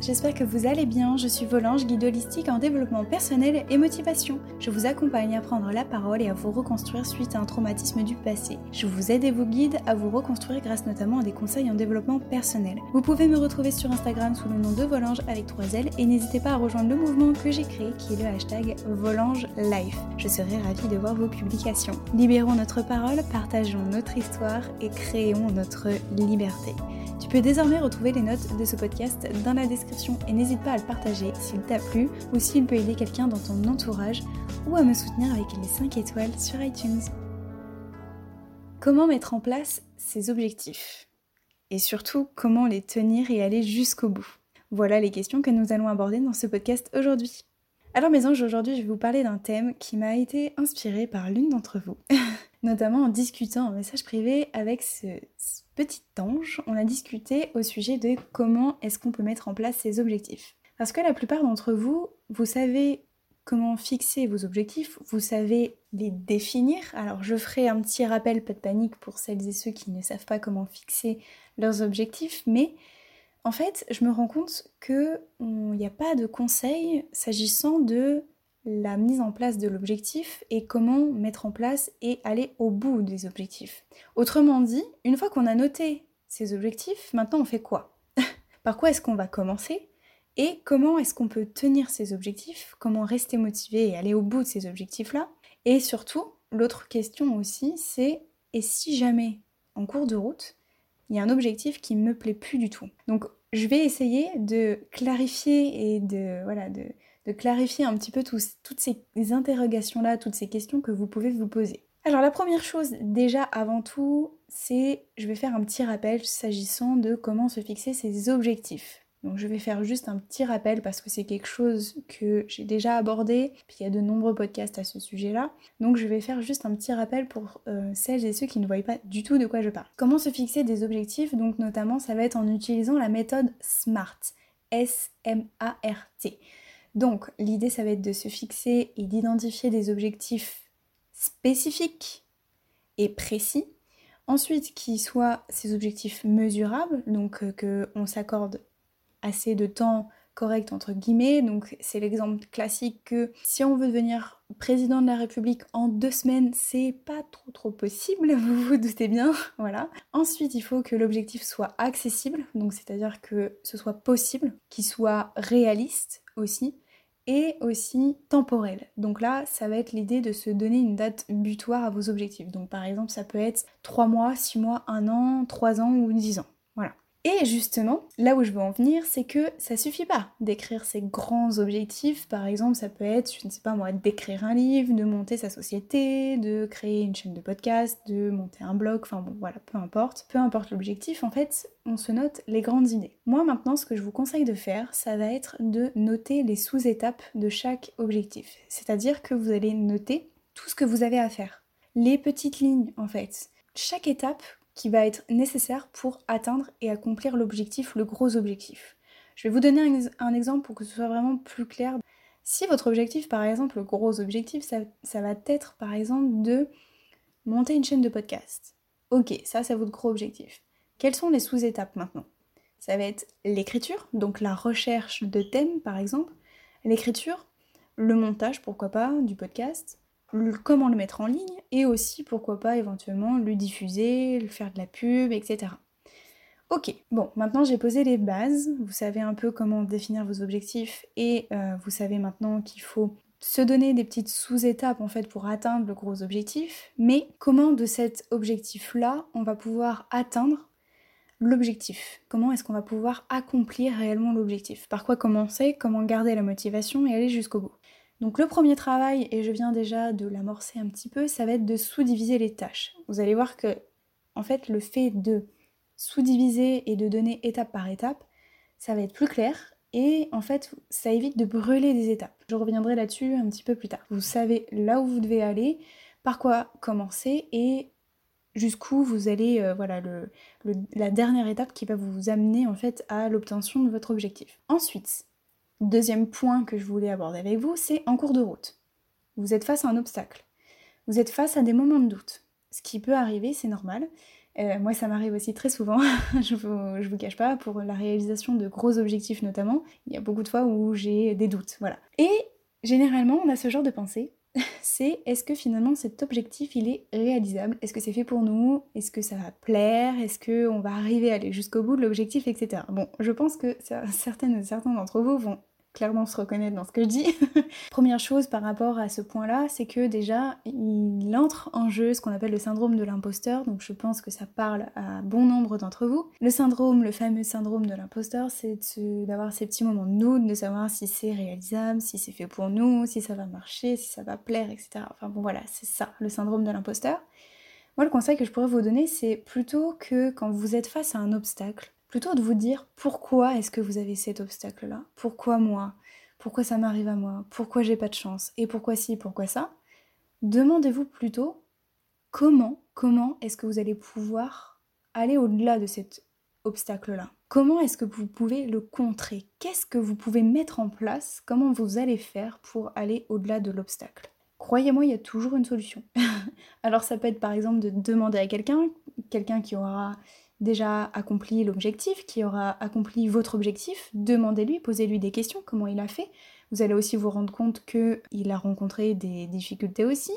j'espère que vous allez bien. Je suis Volange, guide holistique en développement personnel et motivation. Je vous accompagne à prendre la parole et à vous reconstruire suite à un traumatisme du passé. Je vous aide et vous guide à vous reconstruire grâce notamment à des conseils en développement personnel. Vous pouvez me retrouver sur Instagram sous le nom de Volange avec 3 L et n'hésitez pas à rejoindre le mouvement que j'ai créé qui est le hashtag Volange Life. Je serai ravie de voir vos publications. Libérons notre parole, partageons notre histoire et créons notre liberté. Tu peux désormais retrouver les notes de ce podcast dans la description et n'hésite pas à le partager s'il t'a plu ou s'il peut aider quelqu'un dans ton entourage ou à me soutenir avec les 5 étoiles sur iTunes. Comment mettre en place ces objectifs? Et surtout, comment les tenir et aller jusqu'au bout? Voilà les questions que nous allons aborder dans ce podcast aujourd'hui. Alors mes anges, aujourd'hui je vais vous parler d'un thème qui m'a été inspiré par l'une d'entre vous. Notamment en discutant en message privé avec ce, petit ange, on a discuté au sujet de comment est-ce qu'on peut mettre en place ces objectifs. Parce que la plupart d'entre vous, vous savez comment fixer vos objectifs, vous savez les définir. Alors je ferai un petit rappel, pas de panique pour celles et ceux qui ne savent pas comment fixer leurs objectifs, mais en fait, je me rends compte qu'il n'y a pas de conseil s'agissant de la mise en place de l'objectif et comment mettre en place et aller au bout des objectifs. Autrement dit, une fois qu'on a noté ces objectifs, maintenant on fait quoi? Par quoi est-ce qu'on va commencer? Et comment est-ce qu'on peut tenir ces objectifs? Comment rester motivé et aller au bout de ces objectifs-là? Et surtout, l'autre question aussi, c'est et si jamais, en cours de route, il y a un objectif qui ne me plaît plus du tout? Donc je vais essayer de clarifier et de, voilà, de, de clarifier un petit peu toutes ces interrogations-là, toutes ces questions que vous pouvez vous poser. Alors la première chose déjà avant tout, c'est je vais faire un petit rappel s'agissant de comment se fixer ses objectifs. Donc je vais faire juste un petit rappel parce que c'est quelque chose que j'ai déjà abordé, puis il y a de nombreux podcasts à ce sujet-là. Donc je vais faire juste un petit rappel pour euh, celles et ceux qui ne voient pas du tout de quoi je parle. Comment se fixer des objectifs? Donc notamment ça va être en utilisant la méthode SMART. S-M-A-R-T. Donc l'idée ça va être de se fixer et d'identifier des objectifs spécifiques et précis. Ensuite, qui soient ces objectifs mesurables, donc euh, qu'on s'accorde assez de temps correct entre guillemets. Donc c'est l'exemple classique que si on veut devenir président de la République en deux semaines, c'est pas trop trop possible, vous vous doutez bien. Voilà. Ensuite, il faut que l'objectif soit accessible, donc c'est-à-dire que ce soit possible, qu'il soit réaliste aussi et aussi temporel. Donc là, ça va être l'idée de se donner une date butoir à vos objectifs. Donc par exemple, ça peut être 3 mois, 6 mois, 1 an, 3 ans ou 10 ans. Voilà. Et justement, là où je veux en venir, c'est que ça suffit pas d'écrire ces grands objectifs. Par exemple, ça peut être, je ne sais pas moi, d'écrire un livre, de monter sa société, de créer une chaîne de podcast, de monter un blog, enfin bon, voilà, peu importe. Peu importe l'objectif, en fait, on se note les grandes idées. Moi maintenant, ce que je vous conseille de faire, ça va être de noter les sous-étapes de chaque objectif. C'est-à-dire que vous allez noter tout ce que vous avez à faire. Les petites lignes, en fait. Chaque étape qui va être nécessaire pour atteindre et accomplir l'objectif, le gros objectif. Je vais vous donner un, exemple pour que ce soit vraiment plus clair. Si votre objectif, par exemple, le gros objectif, ça, ça va être par exemple de monter une chaîne de podcast. Ok, ça c'est votre gros objectif. Quelles sont les sous-étapes maintenant? Ça va être l'écriture, donc la recherche de thèmes par exemple, l'écriture, le montage, pourquoi pas, du podcast, comment le mettre en ligne et aussi pourquoi pas éventuellement le diffuser, le faire de la pub, etc. Ok, bon, maintenant j'ai posé les bases, vous savez un peu comment définir vos objectifs et euh, vous savez maintenant qu'il faut se donner des petites sous-étapes en fait pour atteindre le gros objectif, mais comment de cet objectif-là on va pouvoir atteindre l'objectif? Comment est-ce qu'on va pouvoir accomplir réellement l'objectif? Par quoi commencer? Comment garder la motivation et aller jusqu'au bout? Donc le premier travail, et je viens déjà de l'amorcer un petit peu, ça va être de sous-diviser les tâches. Vous allez voir que, en fait, le fait de sous-diviser et de donner étape par étape, ça va être plus clair et en fait, ça évite de brûler des étapes. Je reviendrai là-dessus un petit peu plus tard. Vous savez là où vous devez aller, par quoi commencer et jusqu'où vous allez, euh, voilà, la dernière étape qui va vous amener en fait à l'obtention de votre objectif. Ensuite, Deuxième point que je voulais aborder avec vous, c'est en cours de route. Vous êtes face à un obstacle. Vous êtes face à des moments de doute. Ce qui peut arriver, c'est normal. Euh, moi, ça m'arrive aussi très souvent, je, vous, je vous cache pas, pour la réalisation de gros objectifs notamment. Il y a beaucoup de fois où j'ai des doutes, voilà. Et généralement, on a ce genre de pensée c'est est-ce que finalement cet objectif il est réalisable? Est-ce que c'est fait pour nous? Est-ce que ça va plaire? Est-ce qu'on va arriver à aller jusqu'au bout de l'objectif, etc. Bon, je pense que certaines, certains d'entre vous vont clairement se reconnaître dans ce que je dis. Première chose par rapport à ce point-là, c'est que déjà, il entre en jeu ce qu'on appelle le syndrome de l'imposteur, donc je pense que ça parle à bon nombre d'entre vous. Le syndrome, le fameux syndrome de l'imposteur, c'est d'avoir ces petits moments de de savoir si c'est réalisable, si c'est fait pour nous, si ça va marcher, si ça va plaire, etc. Enfin bon voilà, c'est ça, le syndrome de l'imposteur. Moi, le conseil que je pourrais vous donner, c'est plutôt que quand vous êtes face à un obstacle, plutôt de vous dire pourquoi est-ce que vous avez cet obstacle-là Pourquoi moi Pourquoi ça m'arrive à moi Pourquoi j'ai pas de chance Et pourquoi ci Pourquoi ça Demandez-vous plutôt comment, comment est-ce que vous allez pouvoir aller au-delà de cet obstacle-là? Comment est-ce que vous pouvez le contrer? Qu'est-ce que vous pouvez mettre en place? Comment vous allez faire pour aller au-delà de l'obstacle? Croyez-moi, il y a toujours une solution. Alors ça peut être par exemple de demander à quelqu'un, quelqu'un qui aura déjà accompli l'objectif, qui aura accompli votre objectif, demandez-lui, posez-lui des questions, comment il a fait. Vous allez aussi vous rendre compte qu'il a rencontré des difficultés aussi.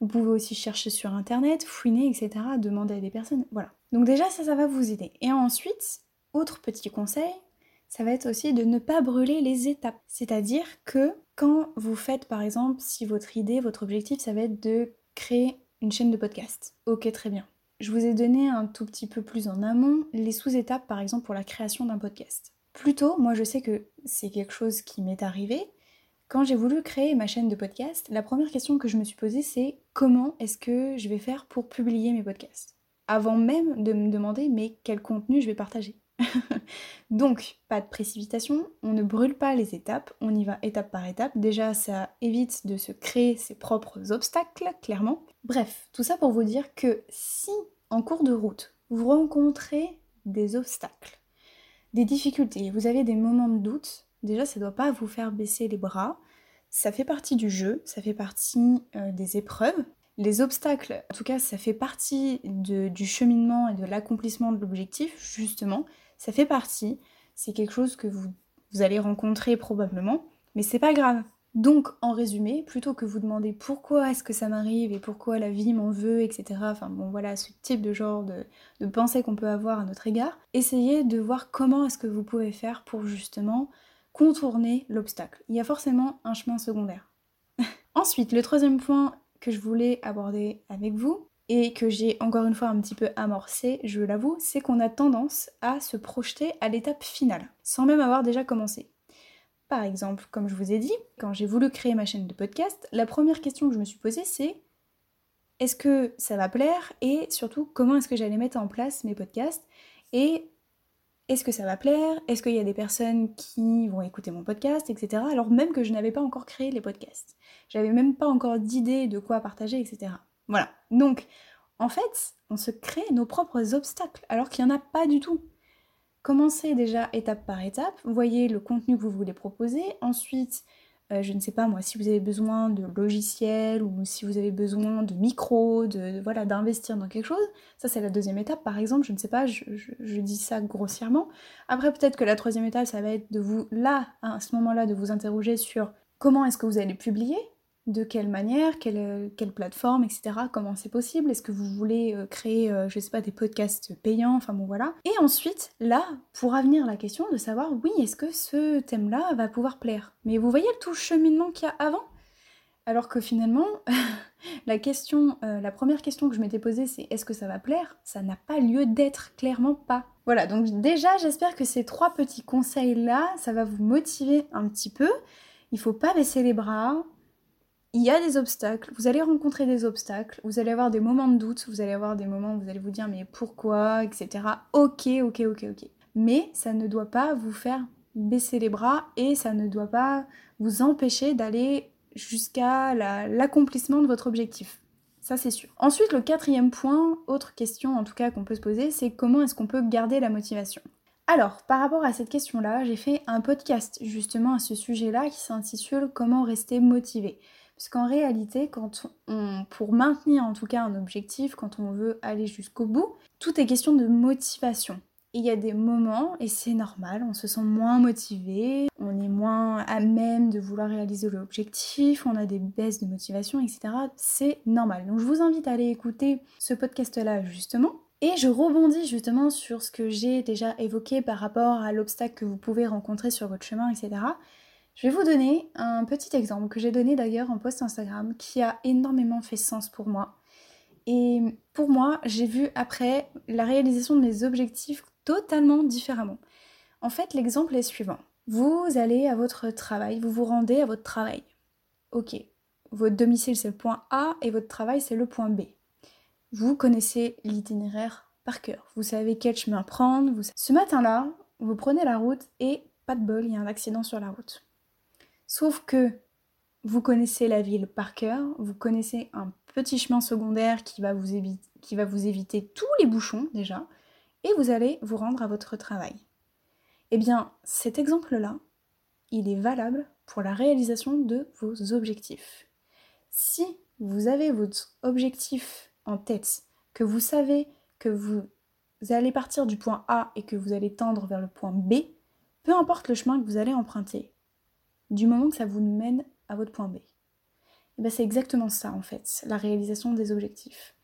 Vous pouvez aussi chercher sur internet, fouiner, etc., demander à des personnes. Voilà. Donc déjà, ça, ça va vous aider. Et ensuite, autre petit conseil, ça va être aussi de ne pas brûler les étapes. C'est-à-dire que quand vous faites, par exemple, si votre idée, votre objectif, ça va être de créer une chaîne de podcast. Ok, très bien. Je vous ai donné un tout petit peu plus en amont les sous-étapes, par exemple, pour la création d'un podcast. Plutôt, moi je sais que c'est quelque chose qui m'est arrivé. Quand j'ai voulu créer ma chaîne de podcast, la première question que je me suis posée, c'est comment est-ce que je vais faire pour publier mes podcasts? Avant même de me demander, mais quel contenu je vais partager? Donc, pas de précipitation, on ne brûle pas les étapes, on y va étape par étape. Déjà, ça évite de se créer ses propres obstacles, clairement. Bref, tout ça pour vous dire que si, en cours de route, vous rencontrez des obstacles, des difficultés, vous avez des moments de doute, déjà, ça ne doit pas vous faire baisser les bras. Ça fait partie du jeu, ça fait partie euh, des épreuves. Les obstacles, en tout cas, ça fait partie du cheminement et de l'accomplissement de l'objectif, justement. Ça fait partie, c'est quelque chose que vous, allez rencontrer probablement, mais c'est pas grave. Donc, en résumé, plutôt que vous demander pourquoi est-ce que ça m'arrive et pourquoi la vie m'en veut, etc., enfin bon voilà, ce type de genre de, de pensée qu'on peut avoir à notre égard, essayez de voir comment est-ce que vous pouvez faire pour justement contourner l'obstacle. Il y a forcément un chemin secondaire. Ensuite, le troisième point que je voulais aborder avec vous, et que j'ai encore une fois un petit peu amorcé, je l'avoue, c'est qu'on a tendance à se projeter à l'étape finale, sans même avoir déjà commencé. Par exemple, comme je vous ai dit, quand j'ai voulu créer ma chaîne de podcast, la première question que je me suis posée c'est est-ce que ça va plaire? et surtout comment est-ce que j'allais mettre en place mes podcasts et est-ce que ça va plaire? Est-ce qu'il y a des personnes qui vont écouter mon podcast, etc. Alors même que je n'avais pas encore créé les podcasts. J'avais même pas encore d'idée de quoi partager, etc. Voilà. Donc, en fait, on se crée nos propres obstacles, alors qu'il n'y en a pas du tout. Commencez déjà étape par étape, voyez le contenu que vous voulez proposer, ensuite, euh, je ne sais pas moi, si vous avez besoin de logiciels ou si vous avez besoin de micros, de, voilà, d'investir dans quelque chose, ça c'est la deuxième étape par exemple, je ne sais pas, je, je dis ça grossièrement. Après peut-être que la troisième étape, ça va être de vous, là, à ce moment-là, de vous interroger sur comment est-ce que vous allez publier, de quelle manière, quelle, euh, quelle plateforme, etc. Comment c'est possible Est-ce que vous voulez euh, créer, euh, je sais pas, des podcasts payants Enfin bon voilà. Et ensuite, là, pourra venir la question de savoir, oui, est-ce que ce thème-là va pouvoir plaire? Mais vous voyez tout le cheminement qu'il y a avant? Alors que finalement, la question, la première question que je m'étais posée, c'est est-ce que ça va plaire? Ça n'a pas lieu d'être, clairement pas. Voilà, donc déjà, j'espère que ces trois petits conseils-là, ça va vous motiver un petit peu. Il faut pas baisser les bras, il y a des obstacles, vous allez rencontrer des obstacles, vous allez avoir des moments de doute, vous allez avoir des moments où vous allez vous dire mais pourquoi, etc. Ok, ok, ok, ok. Mais ça ne doit pas vous faire baisser les bras et ça ne doit pas vous empêcher d'aller jusqu'à l'accomplissement de votre objectif. Ça c'est sûr. Ensuite, le quatrième point, autre question en tout cas qu'on peut se poser, c'est comment est-ce qu'on peut garder la motivation? Alors, par rapport à cette question-là, j'ai fait un podcast justement à ce sujet-là qui s'intitule Comment rester motivé. Puisqu'en réalité, quand on, pour maintenir en tout cas un objectif, quand on veut aller jusqu'au bout, tout est question de motivation. Il y a des moments, et c'est normal, on se sent moins motivé, on est moins à même de vouloir réaliser l'objectif, on a des baisses de motivation, etc. C'est normal. Donc je vous invite à aller écouter ce podcast-là justement. Et je rebondis justement sur ce que j'ai déjà évoqué par rapport à l'obstacle que vous pouvez rencontrer sur votre chemin, etc. Je vais vous donner un petit exemple que j'ai donné d'ailleurs en post Instagram qui a énormément fait sens pour moi. Et pour moi, j'ai vu après la réalisation de mes objectifs totalement différemment. En fait, l'exemple est suivant. Vous allez à votre travail, vous vous rendez à votre travail. Ok, votre domicile c'est le point A et votre travail c'est le point B. Vous connaissez l'itinéraire par cœur, vous savez quel chemin prendre. Ce matin-là, vous prenez la route et pas de bol, il y a un accident sur la route. Sauf que vous connaissez la ville par cœur, vous connaissez un petit chemin secondaire qui va vous, éviter tous les bouchons déjà, et vous allez vous rendre à votre travail. Eh bien, cet exemple-là, il est valable pour la réalisation de vos objectifs. Si vous avez votre objectif en tête, que vous savez que vous allez partir du point A et que vous allez tendre vers le point B, peu importe le chemin que vous allez emprunter, du moment que ça vous mène à votre point B. Eh bien, c'est exactement ça en fait, la réalisation des objectifs.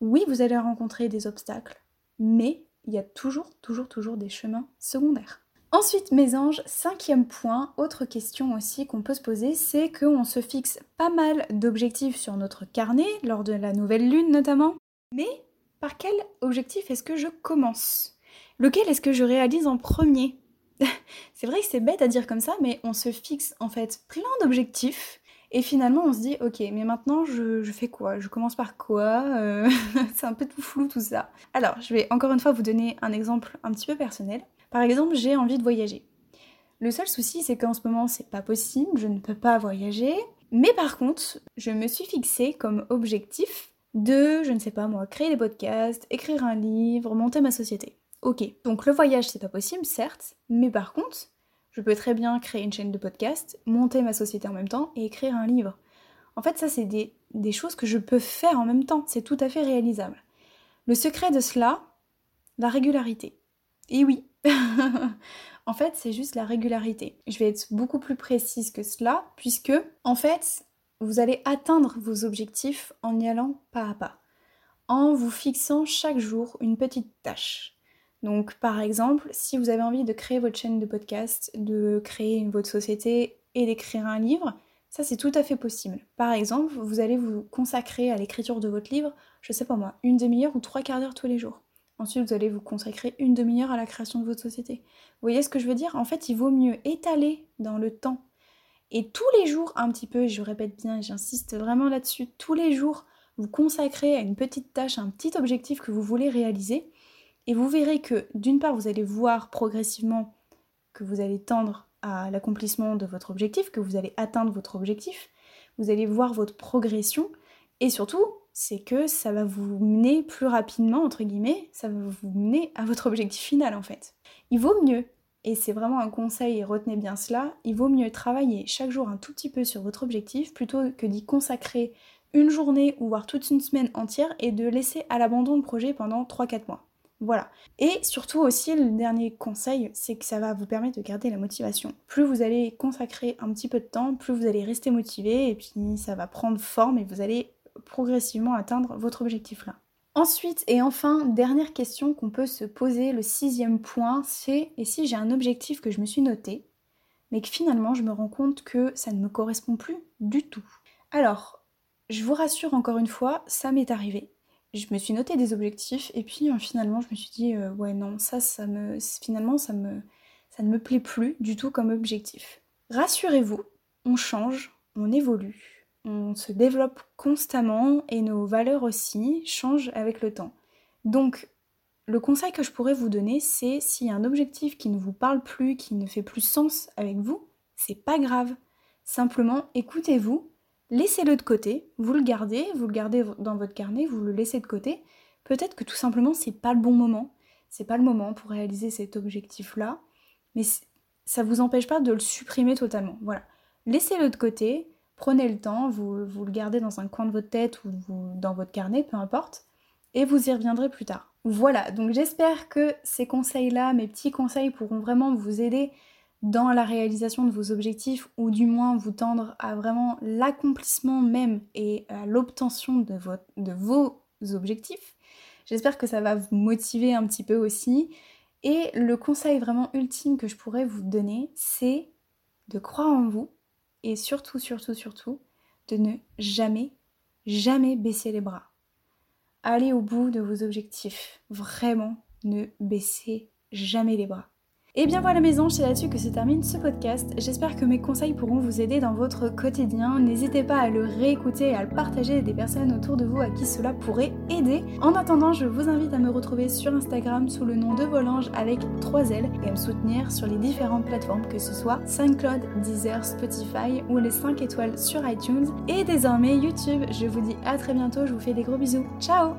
Oui, vous allez rencontrer des obstacles, mais il y a toujours, toujours, toujours des chemins secondaires. Ensuite, mes anges, cinquième point, autre question aussi qu'on peut se poser, c'est qu'on se fixe pas mal d'objectifs sur notre carnet, lors de la nouvelle lune notamment. Mais par quel objectif est-ce que je commence? Lequel est-ce que je réalise en premier? C'est vrai que c'est bête à dire comme ça, mais on se fixe en fait plein d'objectifs et finalement, on se dit, ok, mais maintenant, je, fais quoi? Je commence par quoi? Euh, C'est un peu tout flou tout ça. Alors, je vais encore une fois vous donner un exemple un petit peu personnel. Par exemple, j'ai envie de voyager. Le seul souci, c'est qu'en ce moment, c'est pas possible, je ne peux pas voyager. Mais par contre, je me suis fixé comme objectif de, je ne sais pas moi, créer des podcasts, écrire un livre, monter ma société. Ok, donc le voyage, c'est pas possible, certes, mais par contre, je peux très bien créer une chaîne de podcast, monter ma société en même temps et écrire un livre. En fait, ça, c'est des, choses que je peux faire en même temps. C'est tout à fait réalisable. Le secret de cela, la régularité. Et oui, en fait, c'est juste la régularité. Je vais être beaucoup plus précise que cela, puisque, en fait, vous allez atteindre vos objectifs en y allant pas à pas, en vous fixant chaque jour une petite tâche. Donc par exemple, si vous avez envie de créer votre chaîne de podcast, de créer votre société et d'écrire un livre, ça c'est tout à fait possible. Par exemple, vous allez vous consacrer à l'écriture de votre livre, je sais pas moi, une demi-heure ou trois quarts d'heure tous les jours. Ensuite, vous allez vous consacrer une demi-heure à la création de votre société. Vous voyez ce que je veux dire? En fait, il vaut mieux étaler dans le temps. Et tous les jours, un petit peu, je répète bien, j'insiste vraiment là-dessus, tous les jours, vous consacrez à une petite tâche, un petit objectif que vous voulez réaliser. Et vous verrez que d'une part, vous allez voir progressivement que vous allez tendre à l'accomplissement de votre objectif, que vous allez atteindre votre objectif, vous allez voir votre progression, et surtout, c'est que ça va vous mener plus rapidement, entre guillemets, ça va vous mener à votre objectif final en fait. Il vaut mieux, et c'est vraiment un conseil, et retenez bien cela, il vaut mieux travailler chaque jour un tout petit peu sur votre objectif plutôt que d'y consacrer une journée ou voire toute une semaine entière et de laisser à l'abandon le projet pendant 3-4 mois. Voilà. Et surtout aussi, le dernier conseil, c'est que ça va vous permettre de garder la motivation. Plus vous allez consacrer un petit peu de temps, plus vous allez rester motivé et puis ça va prendre forme et vous allez progressivement atteindre votre objectif là. Ensuite et enfin, dernière question qu'on peut se poser, le sixième point, c'est et si j'ai un objectif que je me suis noté, mais que finalement je me rends compte que ça ne me correspond plus du tout. Alors, je vous rassure encore une fois, ça m'est arrivé je me suis noté des objectifs et puis euh, finalement je me suis dit euh, ouais non ça ça me finalement ça me ça ne me plaît plus du tout comme objectif. Rassurez-vous, on change, on évolue, on se développe constamment et nos valeurs aussi changent avec le temps. Donc le conseil que je pourrais vous donner, c'est s'il y a un objectif qui ne vous parle plus, qui ne fait plus sens avec vous, c'est pas grave. Simplement écoutez-vous laissez-le de côté, vous le gardez, vous le gardez dans votre carnet, vous le laissez de côté. Peut-être que tout simplement c'est pas le bon moment, c'est pas le moment pour réaliser cet objectif-là, mais ça vous empêche pas de le supprimer totalement. Voilà. Laissez-le de côté, prenez le temps, vous, vous le gardez dans un coin de votre tête ou dans votre carnet, peu importe, et vous y reviendrez plus tard. Voilà, donc j'espère que ces conseils-là, mes petits conseils, pourront vraiment vous aider dans la réalisation de vos objectifs ou du moins vous tendre à vraiment l'accomplissement même et à l'obtention de, vos objectifs. J'espère que ça va vous motiver un petit peu aussi. Et le conseil vraiment ultime que je pourrais vous donner, c'est de croire en vous et surtout, surtout, surtout, de ne jamais, jamais baisser les bras. Allez au bout de vos objectifs. Vraiment, ne baissez jamais les bras. Et bien voilà mes anges, c'est là-dessus que se termine ce podcast. J'espère que mes conseils pourront vous aider dans votre quotidien. N'hésitez pas à le réécouter et à le partager à des personnes autour de vous à qui cela pourrait aider. En attendant, je vous invite à me retrouver sur Instagram sous le nom de Volange avec 3 L et à me soutenir sur les différentes plateformes que ce soit SoundCloud, Deezer, Spotify ou les 5 étoiles sur iTunes et désormais YouTube. Je vous dis à très bientôt, je vous fais des gros bisous. Ciao